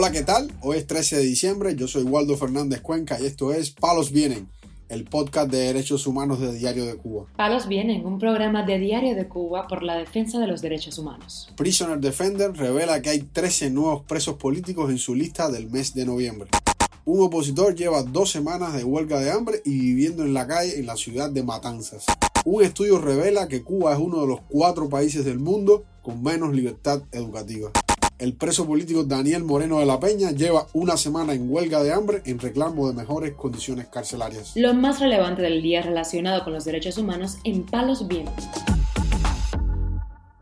Hola, ¿qué tal? Hoy es 13 de diciembre, yo soy Waldo Fernández Cuenca y esto es Palos Vienen, el podcast de derechos humanos de Diario de Cuba. Palos Vienen, un programa de Diario de Cuba por la defensa de los derechos humanos. Prisoner Defender revela que hay 13 nuevos presos políticos en su lista del mes de noviembre. Un opositor lleva dos semanas de huelga de hambre y viviendo en la calle en la ciudad de Matanzas. Un estudio revela que Cuba es uno de los cuatro países del mundo con menos libertad educativa. El preso político Daniel Moreno de la Peña lleva una semana en huelga de hambre en reclamo de mejores condiciones carcelarias. Lo más relevante del día relacionado con los derechos humanos en Palos Vientos.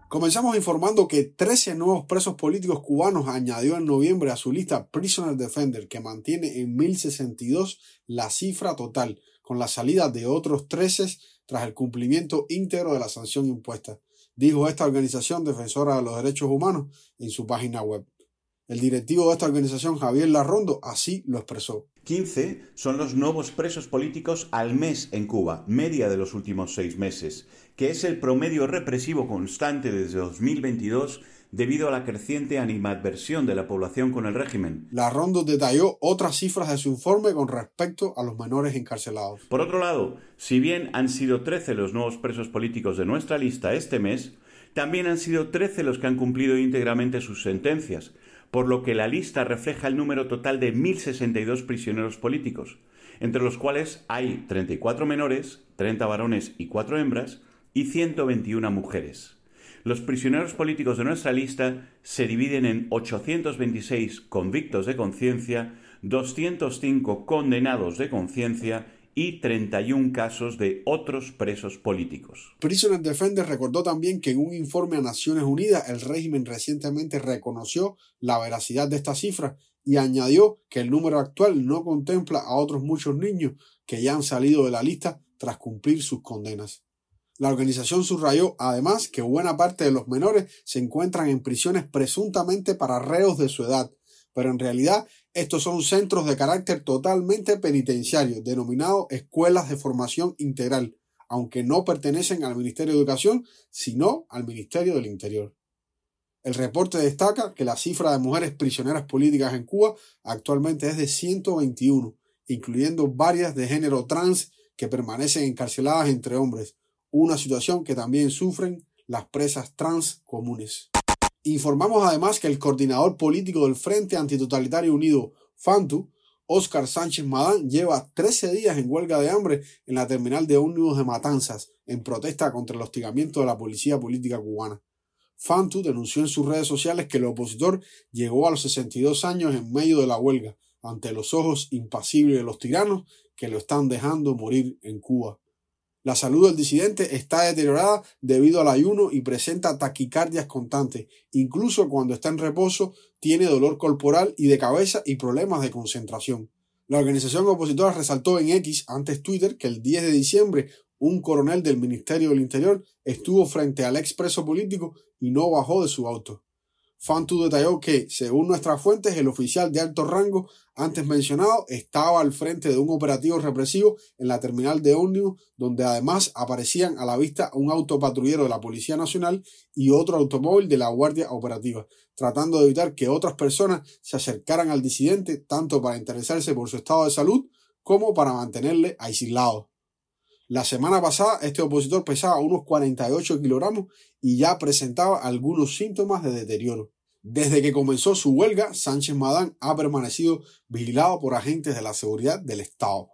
Comenzamos informando que 13 nuevos presos políticos cubanos añadió en noviembre a su lista Prisoner Defender, que mantiene en 1062 la cifra total, con la salida de otros 13 tras el cumplimiento íntegro de la sanción impuesta dijo esta organización defensora de los derechos humanos en su página web. El directivo de esta organización, Javier Larrondo, así lo expresó. 15 son los nuevos presos políticos al mes en Cuba, media de los últimos seis meses, que es el promedio represivo constante desde 2022 debido a la creciente animadversión de la población con el régimen. Larrondo detalló otras cifras de su informe con respecto a los menores encarcelados. Por otro lado, si bien han sido 13 los nuevos presos políticos de nuestra lista este mes, también han sido 13 los que han cumplido íntegramente sus sentencias, por lo que la lista refleja el número total de 1.062 prisioneros políticos, entre los cuales hay 34 menores, 30 varones y 4 hembras, y 121 mujeres. Los prisioneros políticos de nuestra lista se dividen en 826 convictos de conciencia, 205 condenados de conciencia y 31 casos de otros presos políticos. Prisoner Defender recordó también que en un informe a Naciones Unidas el régimen recientemente reconoció la veracidad de esta cifra y añadió que el número actual no contempla a otros muchos niños que ya han salido de la lista tras cumplir sus condenas. La organización subrayó además que buena parte de los menores se encuentran en prisiones presuntamente para reos de su edad, pero en realidad estos son centros de carácter totalmente penitenciario, denominados escuelas de formación integral, aunque no pertenecen al Ministerio de Educación, sino al Ministerio del Interior. El reporte destaca que la cifra de mujeres prisioneras políticas en Cuba actualmente es de 121, incluyendo varias de género trans que permanecen encarceladas entre hombres, una situación que también sufren las presas trans comunes. Informamos además que el coordinador político del Frente Antitotalitario Unido, FANTU, Óscar Sánchez Madán, lleva 13 días en huelga de hambre en la terminal de ómnibus de Matanzas, en protesta contra el hostigamiento de la policía política cubana. Fantu denunció en sus redes sociales que el opositor llegó a los 62 años en medio de la huelga, ante los ojos impasibles de los tiranos que lo están dejando morir en Cuba. La salud del disidente está deteriorada debido al ayuno y presenta taquicardias constantes. Incluso cuando está en reposo, tiene dolor corporal y de cabeza y problemas de concentración. La organización opositora resaltó en X, antes Twitter, que el 10 de diciembre un coronel del Ministerio del Interior estuvo frente al expreso político y no bajó de su auto. Fantu detalló que, según nuestras fuentes, el oficial de alto rango antes mencionado estaba al frente de un operativo represivo en la terminal de ómnibus, donde además aparecían a la vista un autopatrullero de la Policía Nacional y otro automóvil de la Guardia Operativa, tratando de evitar que otras personas se acercaran al disidente tanto para interesarse por su estado de salud como para mantenerle aislado. La semana pasada este opositor pesaba unos 48 kilogramos y ya presentaba algunos síntomas de deterioro. Desde que comenzó su huelga, Sánchez Madán ha permanecido vigilado por agentes de la seguridad del Estado.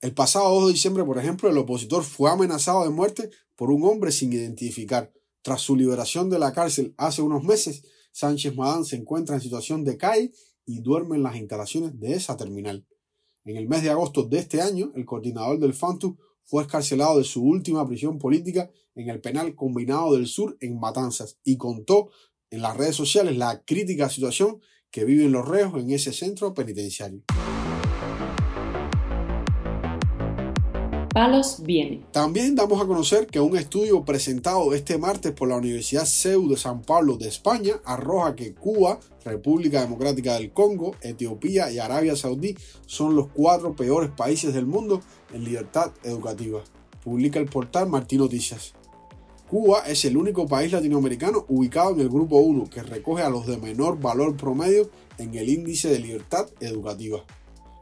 El pasado 2 de diciembre, por ejemplo, el opositor fue amenazado de muerte por un hombre sin identificar. Tras su liberación de la cárcel hace unos meses, Sánchez Madán se encuentra en situación de calle y duerme en las instalaciones de esa terminal. En el mes de agosto de este año, el coordinador del FANTU fue escarcelado de su última prisión política en el penal combinado del sur en Matanzas y contó en las redes sociales la crítica situación que viven los reos en ese centro penitenciario. Palos viene. También damos a conocer que un estudio presentado este martes por la Universidad CEU de San Pablo de España arroja que Cuba, República Democrática del Congo, Etiopía y Arabia Saudí son los cuatro peores países del mundo en libertad educativa. Publica el portal Martín Noticias. Cuba es el único país latinoamericano ubicado en el grupo 1 que recoge a los de menor valor promedio en el índice de libertad educativa.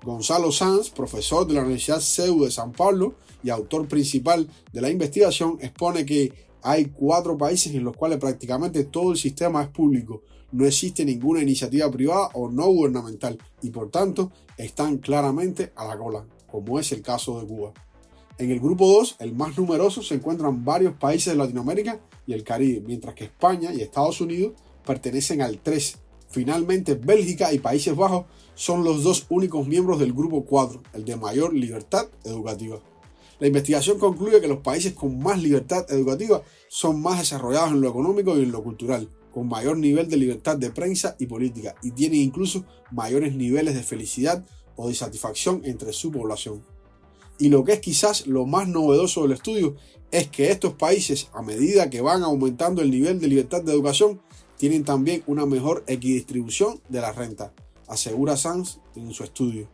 Gonzalo Sanz, profesor de la Universidad CEU de San Pablo y autor principal de la investigación, expone que hay cuatro países en los cuales prácticamente todo el sistema es público, no existe ninguna iniciativa privada o no gubernamental y por tanto están claramente a la cola, como es el caso de Cuba. En el grupo 2, el más numeroso, se encuentran varios países de Latinoamérica y el Caribe, mientras que España y Estados Unidos pertenecen al 3. Finalmente, Bélgica y Países Bajos son los dos únicos miembros del grupo 4, el de mayor libertad educativa. La investigación concluye que los países con más libertad educativa son más desarrollados en lo económico y en lo cultural, con mayor nivel de libertad de prensa y política, y tienen incluso mayores niveles de felicidad o de satisfacción entre su población. Y lo que es quizás lo más novedoso del estudio es que estos países, a medida que van aumentando el nivel de libertad de educación, tienen también una mejor equidistribución de la renta, asegura Sanz en su estudio.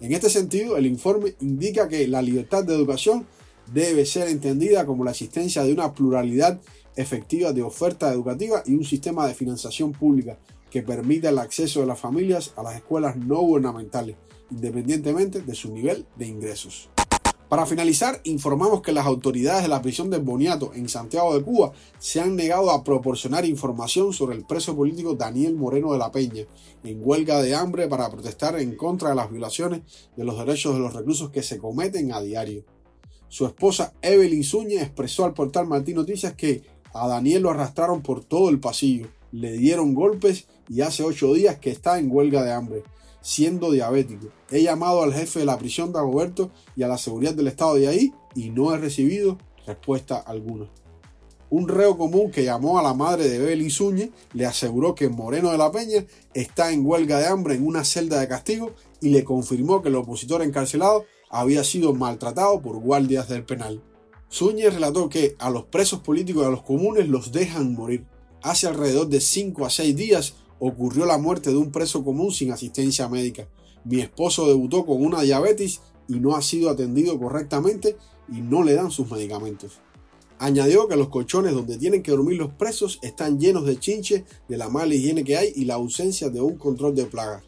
En este sentido, el informe indica que la libertad de educación debe ser entendida como la existencia de una pluralidad efectiva de oferta educativa y un sistema de financiación pública que permita el acceso de las familias a las escuelas no gubernamentales, independientemente de su nivel de ingresos. Para finalizar, informamos que las autoridades de la prisión de Boniato en Santiago de Cuba se han negado a proporcionar información sobre el preso político Daniel Moreno de la Peña, en huelga de hambre para protestar en contra de las violaciones de los derechos de los reclusos que se cometen a diario. Su esposa Evelyn Zúñez expresó al portal Martín Noticias que a Daniel lo arrastraron por todo el pasillo, le dieron golpes y hace ocho días que está en huelga de hambre siendo diabético. He llamado al jefe de la prisión de Agoberto y a la seguridad del estado de ahí y no he recibido respuesta alguna. Un reo común que llamó a la madre de Beli Zúñez le aseguró que Moreno de la Peña está en huelga de hambre en una celda de castigo y le confirmó que el opositor encarcelado había sido maltratado por guardias del penal. Zúñez relató que a los presos políticos de los comunes los dejan morir. Hace alrededor de 5 a 6 días ocurrió la muerte de un preso común sin asistencia médica. Mi esposo debutó con una diabetes y no ha sido atendido correctamente y no le dan sus medicamentos. Añadió que los colchones donde tienen que dormir los presos están llenos de chinche de la mala higiene que hay y la ausencia de un control de plagas.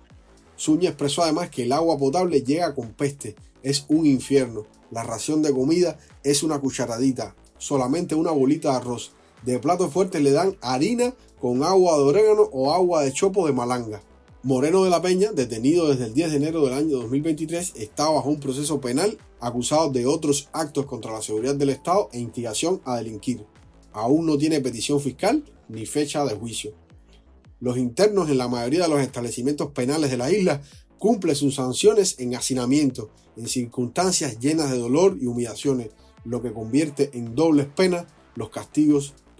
Zuña expresó además que el agua potable llega con peste, es un infierno. La ración de comida es una cucharadita, solamente una bolita de arroz. De plato fuerte le dan harina con agua de orégano o agua de chopo de malanga. Moreno de la Peña, detenido desde el 10 de enero del año 2023, está bajo un proceso penal acusado de otros actos contra la seguridad del Estado e instigación a delinquir. Aún no tiene petición fiscal ni fecha de juicio. Los internos en la mayoría de los establecimientos penales de la isla cumplen sus sanciones en hacinamiento, en circunstancias llenas de dolor y humillaciones, lo que convierte en dobles penas los castigos